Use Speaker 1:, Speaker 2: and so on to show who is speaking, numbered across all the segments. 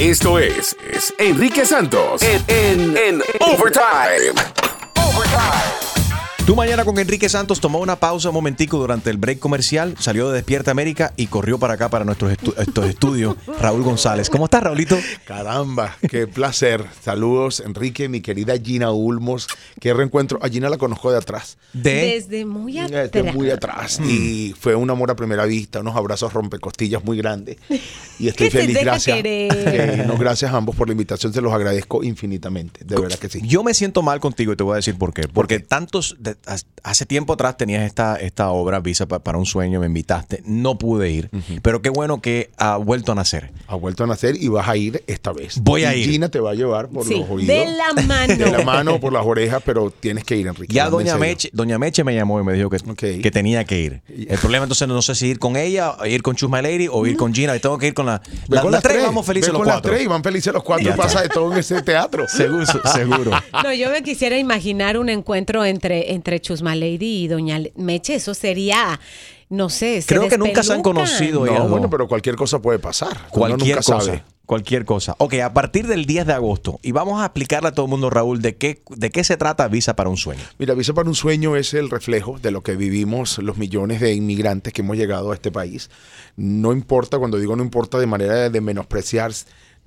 Speaker 1: Esto es, Enrique Santos en, en, en Overtime.
Speaker 2: Tu mañana con Enrique Santos tomó una pausa un momentico durante el break comercial, salió de Despierta América y corrió para acá, para nuestros estu- estos estudios. Raúl González. ¿Cómo estás, Raulito?
Speaker 3: Caramba, qué placer. Saludos, Enrique, mi querida Gina Ulmos. Qué reencuentro. A Gina la conozco de atrás.
Speaker 2: De...
Speaker 4: Desde muy
Speaker 3: Desde
Speaker 4: atrás.
Speaker 3: muy atrás.
Speaker 2: Mm.
Speaker 3: Y fue un amor a primera vista, unos abrazos rompecostillas muy grandes. Y estoy feliz. Gracias. Eh, no, gracias a ambos por la invitación. Se los agradezco infinitamente. De verdad que sí.
Speaker 2: Yo me siento mal contigo y te voy a decir por qué. Porque tantos, de- hace tiempo atrás tenías esta, esta obra, Visa pa- para un sueño, me invitaste, no pude ir, pero qué bueno que ha vuelto a nacer.
Speaker 3: Ha vuelto a nacer y vas a ir esta vez.
Speaker 2: Voy a
Speaker 3: Y
Speaker 2: ir.
Speaker 3: Gina te va a llevar por
Speaker 4: Sí,
Speaker 3: los oídos.
Speaker 4: de la mano.
Speaker 3: De la mano, por las orejas, pero tienes que ir, Enrique.
Speaker 2: Ya Doña. Meche, Doña Meche me llamó y me dijo que, que tenía que ir. El problema entonces no sé si ir con ella, o ir con Chus My Lady o ir con Gina. Y tengo que ir con la, la-
Speaker 3: con
Speaker 2: las tres. Vamos felices los
Speaker 3: con
Speaker 2: cuatro.
Speaker 3: las tres y van felices los cuatro. Y pasa de todo en ese teatro.
Speaker 2: Seguro, seguro.
Speaker 4: No, yo me quisiera imaginar un encuentro entre, entre Chusma Lady y Doña Meche. Eso sería, no sé, se
Speaker 2: Creo que nunca se han conocido.
Speaker 3: No, bueno, pero cualquier cosa puede pasar. Uno
Speaker 2: Cualquier
Speaker 3: nunca
Speaker 2: cosa.
Speaker 3: sabe.
Speaker 2: Cualquier cosa. Ok, a partir del 10 de agosto, y vamos a explicarle a todo el mundo, Raúl, de qué, de qué se trata Visa para un sueño.
Speaker 3: Mira, Visa para un sueño es el reflejo de lo que vivimos los millones de inmigrantes que hemos llegado a este país. No importa, cuando digo no importa de manera de menospreciar,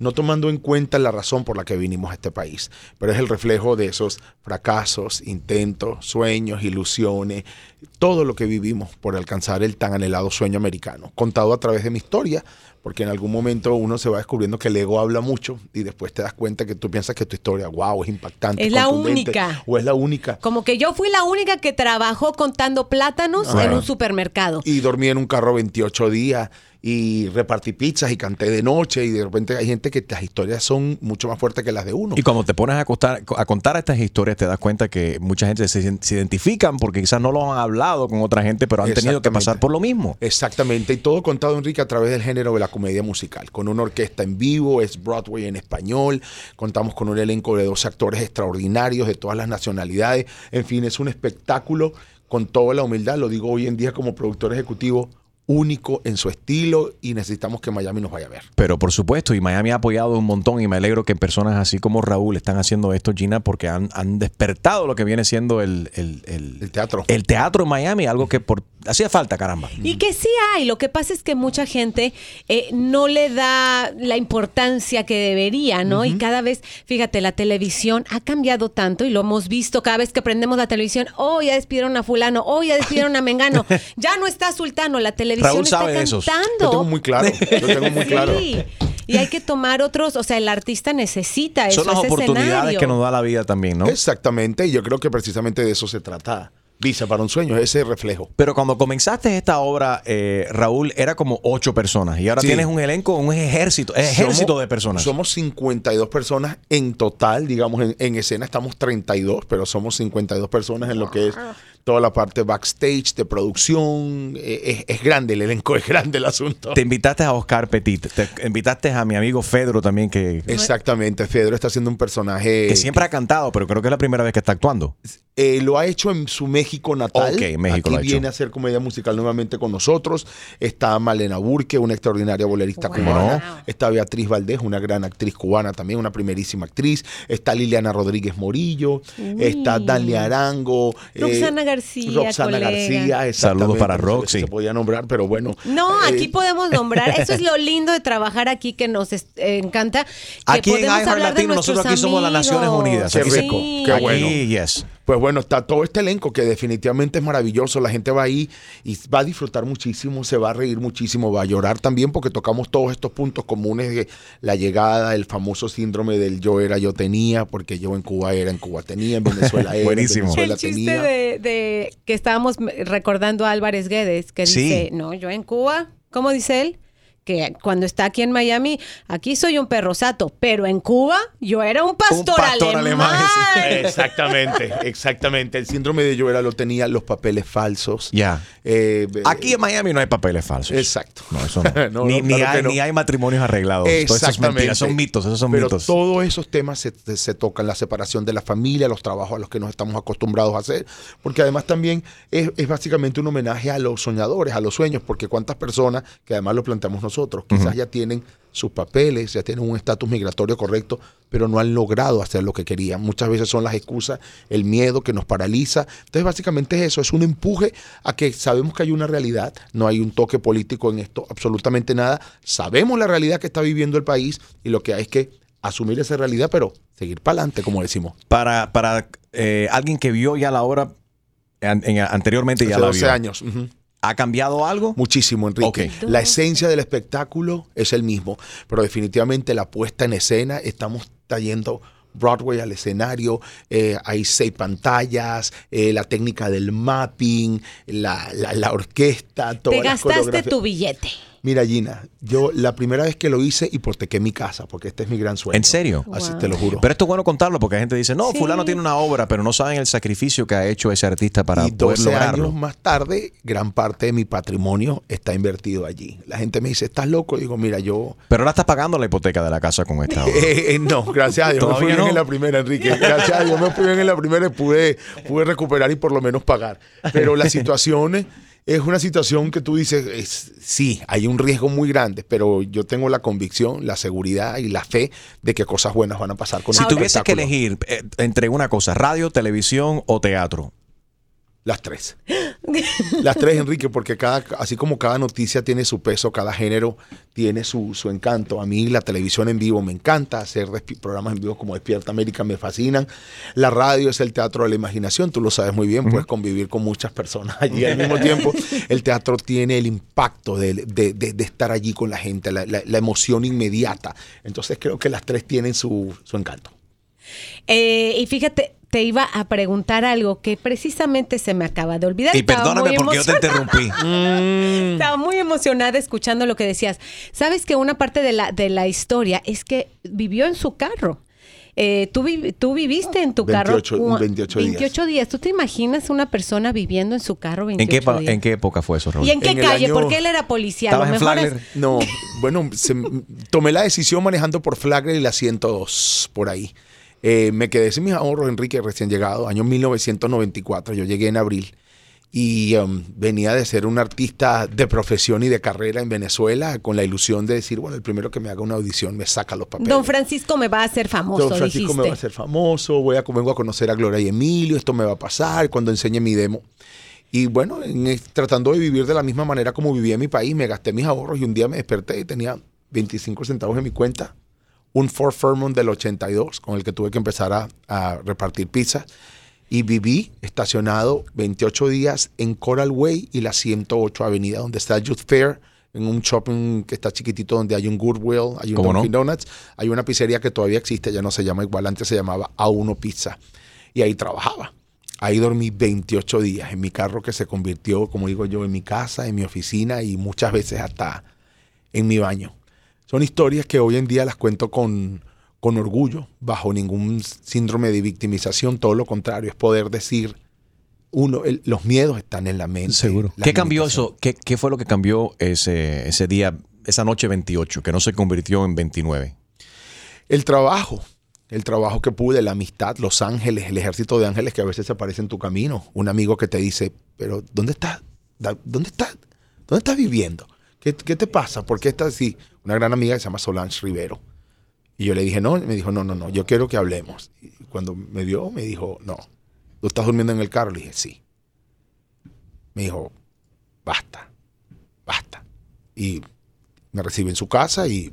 Speaker 3: no tomando en cuenta la razón por la que vinimos a este país, pero es el reflejo de esos fracasos, intentos, sueños, ilusiones, todo lo que vivimos por alcanzar el tan anhelado sueño americano, contado a través de mi historia, porque en algún momento uno se va descubriendo que el ego habla mucho y después te das cuenta que tú piensas que tu historia, wow, es impactante.
Speaker 4: Es la única.
Speaker 3: O es la única.
Speaker 4: Como que yo fui la única que trabajó contando plátanos en un supermercado.
Speaker 3: Y dormí en un carro 28 días y repartí pizzas y canté de noche y de repente hay gente que las historias son mucho más fuertes que las de uno.
Speaker 2: Y cuando te pones a, costar- a contar estas historias, te das cuenta que mucha gente se, se identifican porque quizás no lo han hablado con otra gente, pero han tenido que pasar por lo mismo.
Speaker 3: Exactamente, y todo contado, Enrique, a través del género de la comedia musical, con una orquesta en vivo, es Broadway en español, contamos con un elenco de 12 actores extraordinarios de todas las nacionalidades, en fin, es un espectáculo con toda la humildad, lo digo hoy en día como productor ejecutivo, único en su estilo y necesitamos que Miami nos vaya a ver.
Speaker 2: Pero por supuesto, y Miami ha apoyado un montón y me alegro que personas así como Raúl están haciendo esto, Gina, porque han, han despertado lo que viene siendo el, el- el-
Speaker 3: El teatro.
Speaker 2: el teatro en Miami, algo que por hacía falta, caramba.
Speaker 4: Y que sí hay, lo que pasa es que mucha gente eh, no le da la importancia que debería, ¿no? Y cada vez, fíjate, la televisión ha cambiado tanto y lo hemos visto cada vez que prendemos la televisión, oh, ya despidieron a fulano, oh, ya despidieron a Mengano, ya no está Sultano, la televisión
Speaker 2: Raúl
Speaker 4: está
Speaker 2: sabe
Speaker 4: cantando.
Speaker 3: Lo tengo muy claro, lo tengo muy claro.
Speaker 4: Sí. Y hay que tomar otros, o sea, el artista necesita eso,
Speaker 2: Son las
Speaker 4: ese
Speaker 2: oportunidades
Speaker 4: escenario.
Speaker 2: que nos da la vida también, ¿no?
Speaker 3: Exactamente, y yo creo que precisamente de eso se trata. Visa para un sueño, ese reflejo.
Speaker 2: Pero cuando comenzaste esta obra, eh, Raúl, era como ocho personas y ahora
Speaker 3: Sí.
Speaker 2: tienes un elenco, un ejército, ejército
Speaker 3: Somos-
Speaker 2: de personas.
Speaker 3: Somos 52 personas en total, digamos, en, en escena estamos 32, pero somos 52 personas en lo que es toda la parte backstage, de producción. eh, es, es grande el elenco, es grande el asunto.
Speaker 2: Te invitaste a Oscar Petit, te invitaste a mi amigo Fedro también, que,
Speaker 3: Exactamente, Fedro está haciendo un personaje
Speaker 2: que siempre ha cantado, pero creo que es la primera vez que está actuando.
Speaker 3: Eh, lo ha hecho en su México natal.
Speaker 2: Ok, México
Speaker 3: Aquí
Speaker 2: lo ha hecho.
Speaker 3: viene a hacer comedia musical nuevamente con nosotros. Está Malena Burke, una extraordinaria bolerista
Speaker 4: Wow.
Speaker 3: cubana. Está Beatriz Valdés, una gran actriz cubana también, una primerísima actriz. Está Liliana Rodríguez Morillo. Está Dani Arango. eh,
Speaker 4: Roxana García,
Speaker 3: Roxana
Speaker 4: colega.
Speaker 3: García.
Speaker 2: Saludos para Roxy.
Speaker 3: Se podía nombrar, pero bueno.
Speaker 4: No,
Speaker 3: Eh,
Speaker 4: aquí podemos nombrar. Eso es lo lindo de trabajar aquí que nos eh, encanta. que
Speaker 2: Aquí en
Speaker 4: podemos
Speaker 2: iHeart
Speaker 4: hablar de
Speaker 2: Latino, nosotros
Speaker 4: nuestros
Speaker 2: aquí somos las Naciones
Speaker 4: amigos.
Speaker 2: Unidas.
Speaker 3: Qué
Speaker 2: Aquí
Speaker 3: rico,
Speaker 4: Sí.
Speaker 3: qué
Speaker 2: Aquí,
Speaker 3: bueno.
Speaker 2: yes.
Speaker 3: Pues bueno, está todo este elenco que definitivamente es maravilloso. La gente va ahí y va a disfrutar muchísimo, se va a reír muchísimo, va a llorar también porque tocamos todos estos puntos comunes de la llegada, el famoso síndrome del yo era, yo tenía, porque yo en Cuba era, en Cuba tenía, en Venezuela era,
Speaker 2: Buenísimo.
Speaker 3: en Venezuela
Speaker 4: El chiste
Speaker 3: tenía.
Speaker 4: de, de que estábamos recordando a Álvarez Guedes, que
Speaker 2: Sí.
Speaker 4: dice, no, yo en Cuba, ¿cómo dice él? Que cuando está aquí en Miami, aquí soy un perro sato, pero en Cuba yo era un pastor,
Speaker 2: pastor alemán.
Speaker 3: Exactamente, exactamente. El síndrome de yo era lo tenía, los papeles falsos.
Speaker 2: Ya.
Speaker 3: Eh,
Speaker 2: Aquí en Miami no hay papeles falsos.
Speaker 3: Exacto.
Speaker 2: No, eso no.
Speaker 3: No,
Speaker 2: ni,
Speaker 3: no,
Speaker 2: ni
Speaker 3: claro
Speaker 2: hay,
Speaker 3: no.
Speaker 2: ni hay matrimonios arreglados. Todo eso es
Speaker 3: Exactamente.
Speaker 2: son mitos, esos son
Speaker 3: Pero
Speaker 2: mitos.
Speaker 3: todos esos temas se, se- se tocan, la separación de la familia, los trabajos a los que nos estamos acostumbrados a hacer, porque además también es, es básicamente un homenaje a los soñadores, a los sueños, porque cuántas personas, que además lo planteamos nosotros nosotros. Quizás ya tienen sus papeles, ya tienen un estatus migratorio correcto, pero no han logrado hacer lo que querían. Muchas veces son las excusas, el miedo que nos paraliza. Entonces, básicamente es eso, es un empuje a que sabemos que hay una realidad, no hay un toque político en esto, absolutamente nada. Sabemos la realidad que está viviendo el país y lo que hay es que asumir esa realidad, pero seguir para adelante, como decimos.
Speaker 2: Para, para eh, alguien que vio ya la obra an- en- anteriormente ya la
Speaker 3: 12
Speaker 2: vio.
Speaker 3: años.
Speaker 2: ¿Ha cambiado algo?
Speaker 3: Muchísimo, Enrique. La esencia del espectáculo es el mismo, pero definitivamente la puesta en escena, estamos trayendo Broadway al escenario, eh, hay seis pantallas, eh, la técnica del mapping, la, la- la orquesta, toda
Speaker 4: Te gastaste tu billete.
Speaker 3: Mira, Gina, yo la primera vez que lo hice hipotequé mi casa, porque este es mi gran sueño.
Speaker 2: ¿En serio?
Speaker 3: Así
Speaker 4: Wow.
Speaker 3: te lo juro.
Speaker 2: Pero esto es bueno contarlo porque la gente dice, no,
Speaker 4: Sí.
Speaker 2: fulano tiene una obra, pero no saben el sacrificio que ha hecho ese artista para
Speaker 3: y
Speaker 2: poder
Speaker 3: 12
Speaker 2: lograrlo.
Speaker 3: años más tarde, gran parte de mi patrimonio está invertido allí. La gente me dice, ¿estás loco? Digo, mira, yo
Speaker 2: Pero ahora estás pagando la hipoteca de la casa con esta obra.
Speaker 3: Eh, eh, no, gracias a Dios. Me fui
Speaker 2: ¿Todavía
Speaker 3: bien
Speaker 2: no?
Speaker 3: en la primera, Enrique. Gracias a Dios me fui bien en la primera y pude, pude recuperar y por lo menos pagar. Pero la situación es- una situación que tú dices, es- sí, hay un riesgo muy grande, pero yo tengo la convicción, la seguridad y la fe de que cosas buenas van a pasar con
Speaker 2: si
Speaker 3: este
Speaker 2: tuvieses que elegir eh, entre una cosa, radio, televisión o teatro,
Speaker 3: Las tres. Las tres, Enrique, porque cada, así como cada noticia tiene su peso, cada género tiene su, su encanto. A mí la televisión en vivo me encanta, hacer programas en vivo como Despierta América me fascinan. La radio es el teatro de la imaginación, tú lo sabes muy bien, puedes convivir con muchas personas allí al mismo tiempo. El teatro tiene el impacto de, de- de- de estar allí con la gente, la, la- la emoción inmediata. Entonces creo que las tres tienen su, su encanto.
Speaker 4: Eh, y fíjate, te iba a preguntar algo que precisamente se me acaba de olvidar.
Speaker 2: y
Speaker 4: Estaba
Speaker 2: perdóname porque yo te interrumpí.
Speaker 4: Estaba muy emocionada escuchando lo que decías. Sabes que una parte de la, de la historia es que vivió en su carro. Eh, tú, vi- tú viviste en tu
Speaker 3: 28
Speaker 4: carro cua-
Speaker 3: 28 días.
Speaker 4: 28 días. ¿Tú te imaginas una persona viviendo en su carro 28
Speaker 2: ¿En qué,
Speaker 4: días?
Speaker 2: ¿En qué época fue eso, Raúl?
Speaker 4: ¿Y en qué
Speaker 3: En
Speaker 4: calle?
Speaker 3: año-
Speaker 4: Porque él era policía.
Speaker 2: ¿Estabas en
Speaker 4: es-
Speaker 2: Flagler?
Speaker 3: No, bueno, se- tomé la decisión manejando por Flagler y la 102 por ahí. Eh, me quedé sin mis ahorros, Enrique, recién llegado, año 1994. Yo llegué en abril y um, venía de ser un artista de profesión y de carrera en Venezuela con la ilusión de decir, bueno, el primero que me haga una audición me saca los papeles.
Speaker 4: Don Francisco me va a hacer famoso,
Speaker 3: Don Francisco
Speaker 4: dijiste.
Speaker 3: me va a hacer famoso, voy a, vengo a conocer a Gloria y Emilio, esto me va a pasar cuando enseñe mi demo. Y bueno, en tratando de vivir de la misma manera como vivía en mi país, me gasté mis ahorros y un día me desperté y tenía 25 centavos en mi cuenta, un Ford Fairmont del 82 con el que tuve que empezar a, a repartir pizzas. Y viví estacionado 28 días en Coral Way y la 108 Avenida, donde está Youth Fair, en un shopping que está chiquitito, donde hay un Goodwill, hay un. Dunkin' Donuts, hay una pizzería que todavía existe, ya no se llama igual, antes se llamaba A1 Pizza. Y ahí trabajaba. Ahí dormí 28 días en mi carro que se convirtió, como digo yo, en mi casa, en mi oficina y muchas veces hasta en mi baño. Son historias que hoy en día las cuento con, con orgullo, bajo ningún síndrome de victimización, todo lo contrario, es poder decir, uno, el- los miedos están en la mente. las
Speaker 2: ¿Qué cambió eso? ¿Qué, qué fue lo que cambió ese, ese día, esa noche 28, que no se convirtió en 29?
Speaker 3: El trabajo, el trabajo que pude, la amistad, los ángeles, el ejército de ángeles que a veces aparece en tu camino. Un amigo que te dice, pero ¿dónde estás? ¿Dónde estás? ¿Dónde estás viviendo? ¿Qué, qué te pasa? ¿Por qué estás así? Una gran amiga que se llama Solange Rivero. Y yo le dije, no, y me dijo, no, no, no, yo quiero que hablemos. Y cuando me vio, me dijo, no, ¿tú estás durmiendo en el carro? Le dije, sí. Me dijo, basta, basta. Y me recibe en su casa y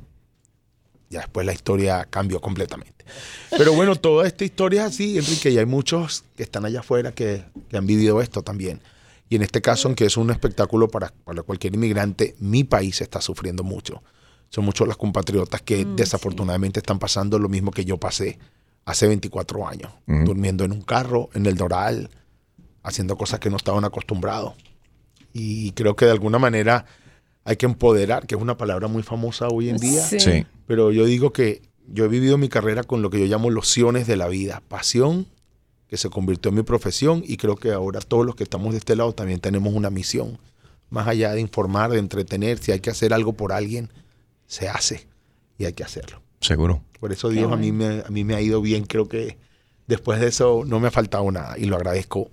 Speaker 3: ya después la historia cambió completamente. Pero bueno, toda esta historia es así, Enrique, y hay muchos que están allá afuera que, que han vivido esto también. Y en este caso, aunque es un espectáculo para, para cualquier inmigrante, mi país está sufriendo mucho. Son muchos los compatriotas que desafortunadamente están pasando lo mismo que yo pasé hace 24 años, durmiendo en un carro, en el Doral, haciendo cosas que no estaban acostumbrados. Y creo que de alguna manera hay que empoderar, que es una palabra muy famosa hoy en día.
Speaker 4: Sí.
Speaker 2: Sí.
Speaker 3: Pero yo digo que yo he vivido mi carrera con lo que yo llamo lociones de la vida. Pasión, que se convirtió en mi profesión, y creo que ahora todos los que estamos de este lado también tenemos una misión. Más allá de informar, de entretener, si hay que hacer algo por alguien, se hace y hay que hacerlo.
Speaker 2: Seguro.
Speaker 3: Por eso Dios a, mí me, a mí me ha ido bien. Creo que después de eso no me ha faltado nada y lo agradezco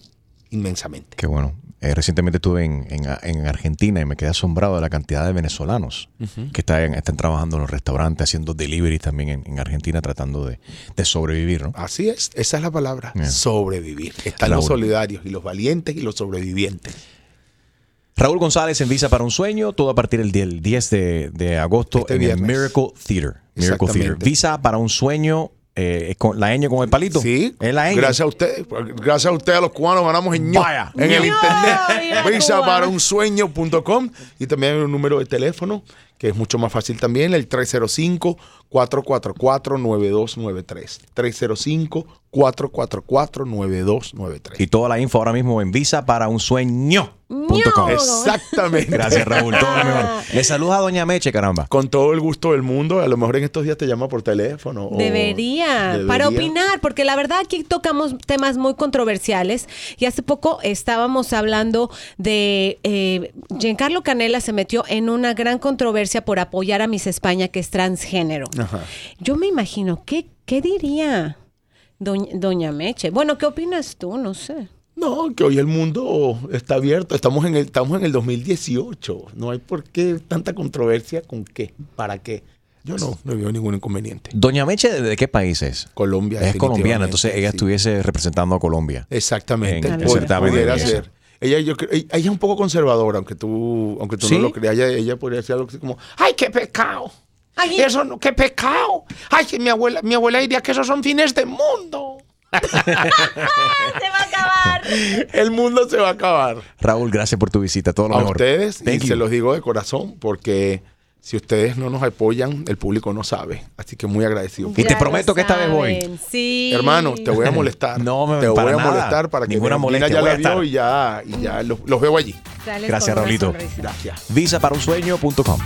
Speaker 3: inmensamente.
Speaker 2: Qué bueno. Eh, recientemente estuve en, en- en Argentina y me quedé asombrado de la cantidad de venezolanos que están, están trabajando en los restaurantes, haciendo delivery también en, en Argentina, tratando de, de sobrevivir, ¿no?
Speaker 3: Así es, esa es la palabra, sobrevivir. Están los solidarios y los valientes y los sobrevivientes.
Speaker 2: Raúl González en Visa para un Sueño, todo a partir del, día- el 10 de, de agosto
Speaker 3: Este
Speaker 2: en
Speaker 3: viernes.
Speaker 2: el Miracle Theater. Miracle. Theater. Visa para un Sueño, eh, con la ñ con el palito.
Speaker 3: Sí,
Speaker 2: Es la ñ.
Speaker 3: gracias a usted, gracias a usted a los cubanos ganamos en ño,
Speaker 2: Vaya.
Speaker 3: en el internet.
Speaker 4: Cuba.
Speaker 3: para un sueño.com y también hay un número de teléfono que es mucho más fácil también, el 305-444-9293. 305-444-9293.
Speaker 2: Y toda la info ahora mismo en Visa para un Sueño.com.
Speaker 3: Exactamente.
Speaker 2: Gracias, Raúl. Todo lo mejor. Le saluda a Doña Meche, caramba.
Speaker 3: Con todo el gusto del mundo, a lo mejor en estos días te llama por teléfono. o-
Speaker 4: Debería, para opinar, porque la verdad aquí tocamos temas muy controversiales y hace poco estábamos hablando de eh, Giancarlo Canela se metió en una gran controversia por apoyar a Miss España que es transgénero.
Speaker 3: Ajá.
Speaker 4: Yo me imagino, ¿qué, qué diría doña, doña Meche? Bueno, ¿qué opinas tú? No sé.
Speaker 3: No, que hoy el mundo está abierto. Estamos en el, estamos en el 2018. No hay por qué tanta controversia con qué, para qué. Yo no, no veo ningún inconveniente.
Speaker 2: Doña Meche, ¿de, qué país es?
Speaker 3: Colombia.
Speaker 2: Es colombiana, entonces ella
Speaker 3: sí.
Speaker 2: estuviese representando a Colombia.
Speaker 3: Exactamente.
Speaker 2: en
Speaker 4: el
Speaker 3: Pu-
Speaker 2: certamen de
Speaker 3: pudiera
Speaker 2: belleza.
Speaker 3: ser. Ella, yo creo- ella ella es un poco conservadora, aunque tú, aunque tú
Speaker 2: ¿Sí?
Speaker 3: no lo creas. Ella, ella podría decir algo así como, ¡ay, qué pecado!
Speaker 4: Ay.
Speaker 3: Eso no, qué pecado. Ay, que mi abuela, mi abuela diría que esos son fines de mundo.
Speaker 4: ¡Se va a acabar!
Speaker 3: El mundo se va a acabar.
Speaker 2: Raúl, gracias por tu visita. Todo lo
Speaker 3: a
Speaker 2: mejor.
Speaker 3: ustedes
Speaker 2: Thank
Speaker 3: y
Speaker 2: you.
Speaker 3: se los digo de corazón porque si ustedes no nos apoyan, el público no sabe. Así que muy agradecido.
Speaker 2: Y te prometo que esta vez voy.
Speaker 4: Sí.
Speaker 3: Hermano, te voy a molestar.
Speaker 2: No, me-
Speaker 3: te voy a
Speaker 2: nada.
Speaker 3: molestar para que
Speaker 2: Ninguna molestia,
Speaker 3: ya la vio y ya, y ya los, los veo allí.
Speaker 4: Sales
Speaker 2: Gracias, Raulito.
Speaker 3: Gracias.
Speaker 2: Visa para un sueño.com.